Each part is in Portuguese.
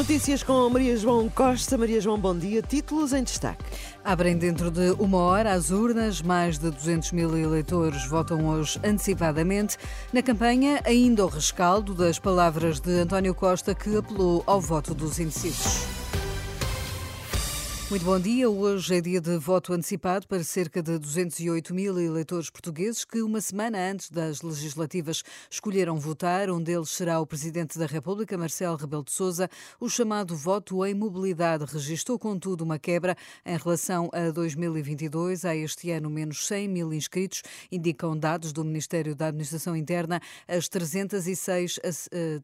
Notícias com Maria João Costa. Maria João, bom dia. Títulos em destaque. Abrem dentro de uma hora as urnas. Mais de 200 mil eleitores votam hoje antecipadamente. Na campanha, ainda o rescaldo das palavras de António Costa, que apelou ao voto dos indecisos. Muito bom dia. Hoje é dia de voto antecipado para cerca de 208 mil eleitores portugueses que, uma semana antes das legislativas, escolheram votar. Um deles será o Presidente da República, Marcelo Rebelo de Sousa. O chamado voto em mobilidade registrou, contudo, uma quebra em relação a 2022. Há este ano menos 100 mil inscritos, indicam dados do Ministério da Administração Interna. As 306,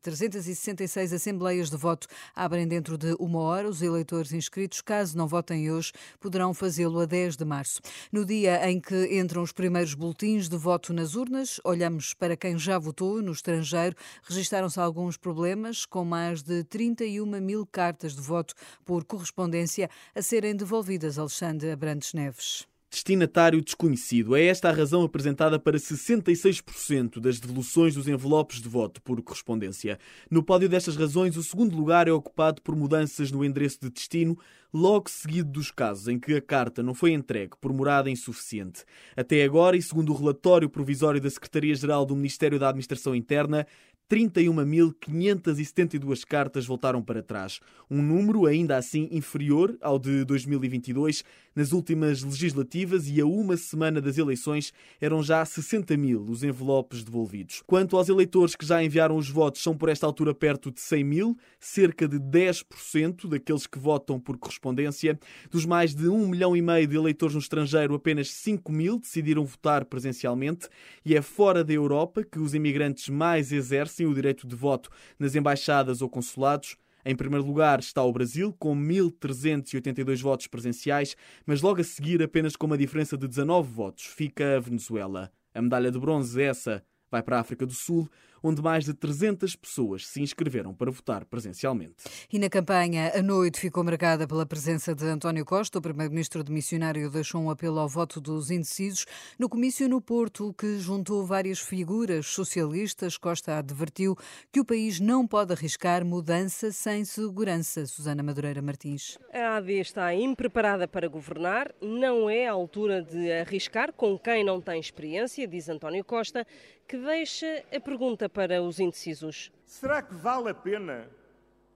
366 eh, assembleias de voto abrem dentro de uma hora. Os eleitores inscritos, caso não votem hoje poderão fazê-lo a 10 de março. No dia em que entram os primeiros boletins de voto nas urnas, olhamos para quem já votou no estrangeiro. Registaram-se alguns problemas, com mais de 31 mil cartas de voto por correspondência a serem devolvidas. Alexandre Abrantes Neves destinatário desconhecido. É esta a razão apresentada para 66% das devoluções dos envelopes de voto por correspondência. No pódio destas razões, o segundo lugar é ocupado por mudanças no endereço de destino, logo seguido dos casos em que a carta não foi entregue por morada insuficiente. Até agora, e segundo o relatório provisório da Secretaria-Geral do Ministério da Administração Interna, 31.572 cartas voltaram para trás, um número ainda assim inferior ao de 2022. Nas últimas legislativas e a uma semana das eleições eram já 60 mil os envelopes devolvidos. Quanto aos eleitores que já enviaram os votos, são por esta altura perto de 100 mil, cerca de 10% daqueles que votam por correspondência. Dos mais de 1 milhão e meio de eleitores no estrangeiro, apenas 5 mil decidiram votar presencialmente e é fora da Europa que os imigrantes mais exercem exercem o direito de voto nas embaixadas ou consulados. Em primeiro lugar está o Brasil, com 1.382 votos presenciais, mas logo a seguir, apenas com uma diferença de 19 votos, fica a Venezuela. A medalha de bronze, essa, vai para a África do Sul, onde mais de 300 pessoas se inscreveram para votar presencialmente. E na campanha, a noite ficou marcada pela presença de António Costa. O primeiro-ministro de missionário deixou um apelo ao voto dos indecisos. No comício no Porto, que juntou várias figuras socialistas, Costa advertiu que o país não pode arriscar mudança sem segurança. Susana Madureira Martins. A AD está impreparada para governar, não é a altura de arriscar com quem não tem experiência, diz António Costa, que deixa a pergunta para os indecisos. Será que vale a pena,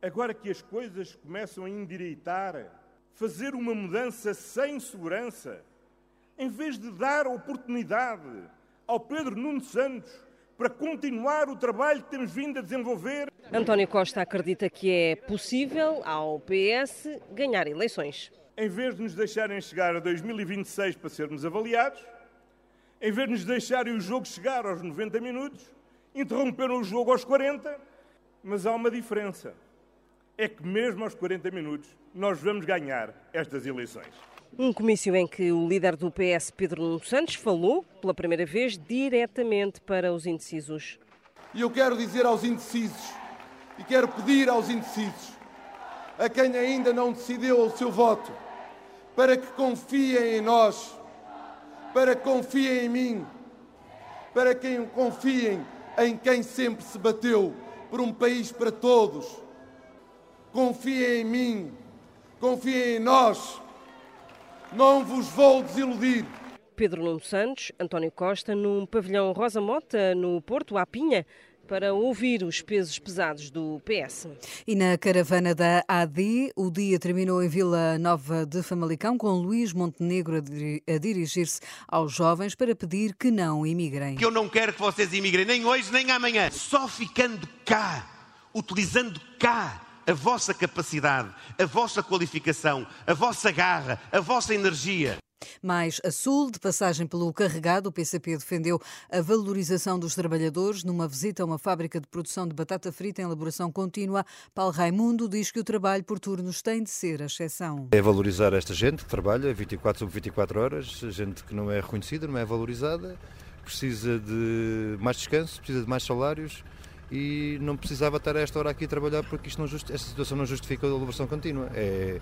agora que as coisas começam a endireitar, fazer uma mudança sem segurança, em vez de dar oportunidade ao Pedro Nuno Santos para continuar o trabalho que temos vindo a desenvolver? António Costa acredita que é possível ao PS ganhar eleições. Em vez de nos deixarem chegar a 2026 para sermos avaliados, em vez de nos deixarem o jogo chegar aos 90 minutos, interromperam o jogo aos 40, mas há uma diferença. É que mesmo aos 40 minutos nós vamos ganhar estas eleições. Um comício em que o líder do PS, Pedro Nuno Santos, falou pela primeira vez diretamente para os indecisos. E eu quero dizer aos indecisos, e quero pedir aos indecisos, a quem ainda não decidiu o seu voto, para que confiem em nós, para que confiem em mim, para que confiem em quem sempre se bateu por um país para todos. Confiem em mim, confiem em nós. Não vos vou desiludir. Pedro Nuno Santos, António Costa, num pavilhão Rosa Mota, no Porto, à Pinha, para ouvir os pesos pesados do PS. E na caravana da AD, o dia terminou em Vila Nova de Famalicão, com Luís Montenegro a dirigir-se aos jovens para pedir que não imigrem. Eu não quero que vocês imigrem, nem hoje nem amanhã. Só ficando cá, utilizando cá a vossa capacidade, a vossa qualificação, a vossa garra, a vossa energia Mais a sul, de passagem pelo carregado, o PCP defendeu a valorização dos trabalhadores numa visita a uma fábrica de produção de batata frita em elaboração contínua. Paulo Raimundo diz que o trabalho por turnos tem de ser a exceção. É valorizar esta gente que trabalha 24 sobre 24 horas, gente que não é reconhecida, não é valorizada, precisa de mais descanso, precisa de mais salários e não precisava estar a esta hora aqui a trabalhar porque isto não esta situação não justifica a elaboração contínua. É,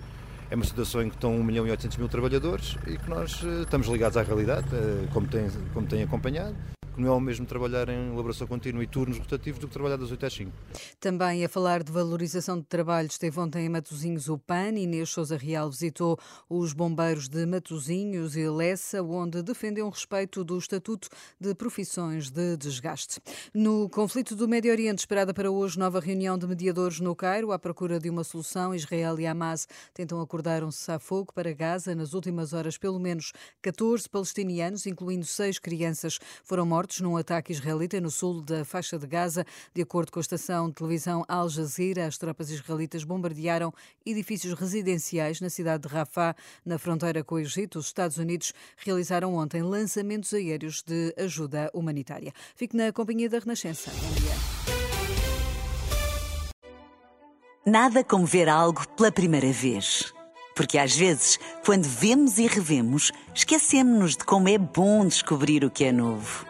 é uma situação em que estão 1 milhão e 800 mil trabalhadores e que nós eh, estamos ligados à realidade, eh, como tem, como tem acompanhado não é o mesmo trabalhar em elaboração contínua e turnos rotativos do que trabalhar das 8 às 5. Também a falar de valorização de trabalho, esteve ontem em Matosinhos o PAN. Inês Souza Real visitou os bombeiros de Matosinhos e Lessa, onde defendeu um respeito do Estatuto de Profissões de Desgaste. No conflito do Médio Oriente, esperada para hoje nova reunião de mediadores no Cairo, à procura de uma solução, Israel e Hamas tentam acordar um cessar-fogo para Gaza. Nas últimas horas, pelo menos 14 palestinianos, incluindo seis crianças, foram mortos mortos num ataque israelita no sul da faixa de Gaza. De acordo com a estação de televisão Al Jazeera, as tropas israelitas bombardearam edifícios residenciais na cidade de Rafah, na fronteira com o Egito. Os Estados Unidos realizaram ontem lançamentos aéreos de ajuda humanitária. Fique na companhia da Renascença. Bom dia. Nada como ver algo pela primeira vez. Porque às vezes, quando vemos e revemos, esquecemos-nos de como é bom descobrir o que é novo.